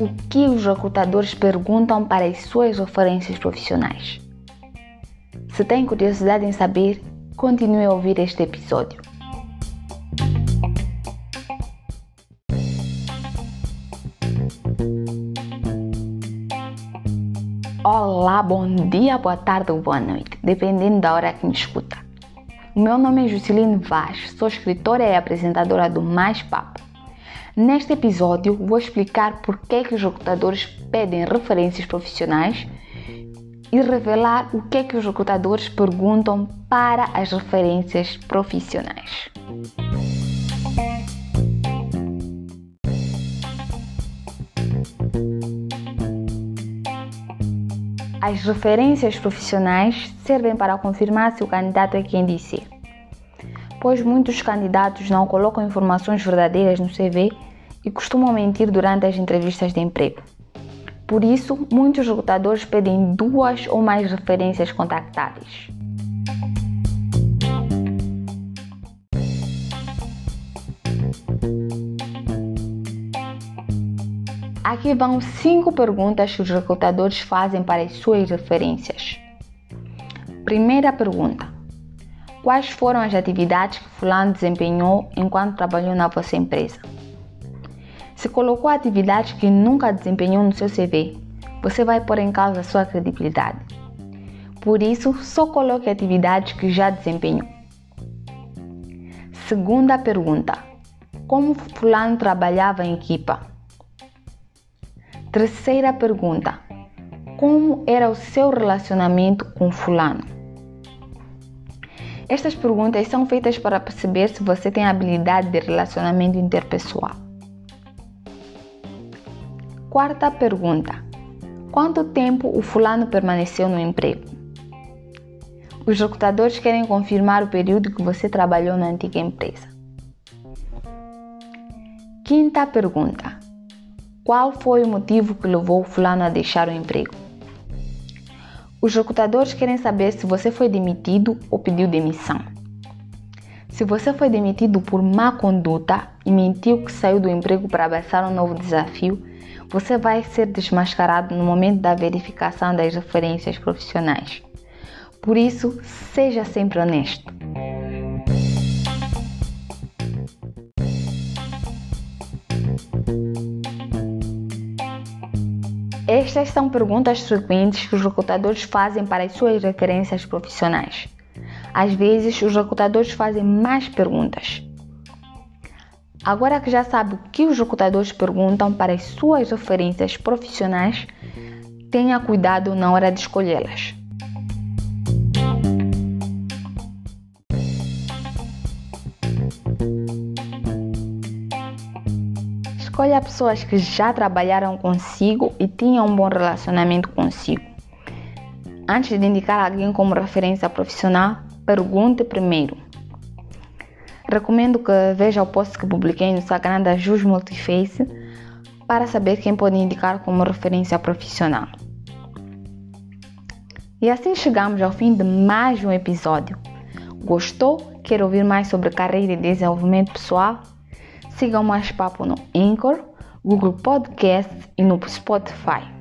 O que os recrutadores perguntam para as suas referências profissionais? Se tem curiosidade em saber, continue a ouvir este episódio. Olá, bom dia, boa tarde ou boa noite, dependendo da hora que me escuta. O meu nome é Jusceline Vaz, sou escritora e apresentadora do Mais Papo. Neste episódio vou explicar por que, que os recrutadores pedem referências profissionais e revelar o que é que os recrutadores perguntam para as referências profissionais. As referências profissionais servem para confirmar se o candidato é quem disse, pois muitos candidatos não colocam informações verdadeiras no CV e costumam mentir durante as entrevistas de emprego. Por isso, muitos recrutadores pedem duas ou mais referências contactáveis. Aqui vão cinco perguntas que os recrutadores fazem para as suas referências. Primeira pergunta: Quais foram as atividades que Fulano desempenhou enquanto trabalhou na vossa empresa? Se colocou atividades que nunca desempenhou no seu CV, você vai pôr em causa a sua credibilidade. Por isso, só coloque atividades que já desempenhou. Segunda pergunta: Como Fulano trabalhava em equipa? Terceira pergunta: Como era o seu relacionamento com Fulano? Estas perguntas são feitas para perceber se você tem habilidade de relacionamento interpessoal. Quarta pergunta: Quanto tempo o fulano permaneceu no emprego? Os recrutadores querem confirmar o período que você trabalhou na antiga empresa. Quinta pergunta: Qual foi o motivo que levou fulano a deixar o emprego? Os recrutadores querem saber se você foi demitido ou pediu demissão. Se você foi demitido por má conduta e mentiu que saiu do emprego para abraçar um novo desafio, você vai ser desmascarado no momento da verificação das referências profissionais. Por isso, seja sempre honesto. Estas são perguntas frequentes que os recrutadores fazem para as suas referências profissionais. Às vezes, os recrutadores fazem mais perguntas. Agora que já sabe o que os recrutadores perguntam para as suas referências profissionais, tenha cuidado na hora de escolhê-las. Escolha pessoas que já trabalharam consigo e tinham um bom relacionamento consigo. Antes de indicar alguém como referência profissional, pergunte primeiro Recomendo que veja o post que publiquei no Instagram da Jus Multiface para saber quem pode indicar como referência profissional. E assim chegamos ao fim de mais um episódio. Gostou? Quer ouvir mais sobre carreira e desenvolvimento pessoal? Siga o Mais Papo no Anchor, Google Podcasts e no Spotify.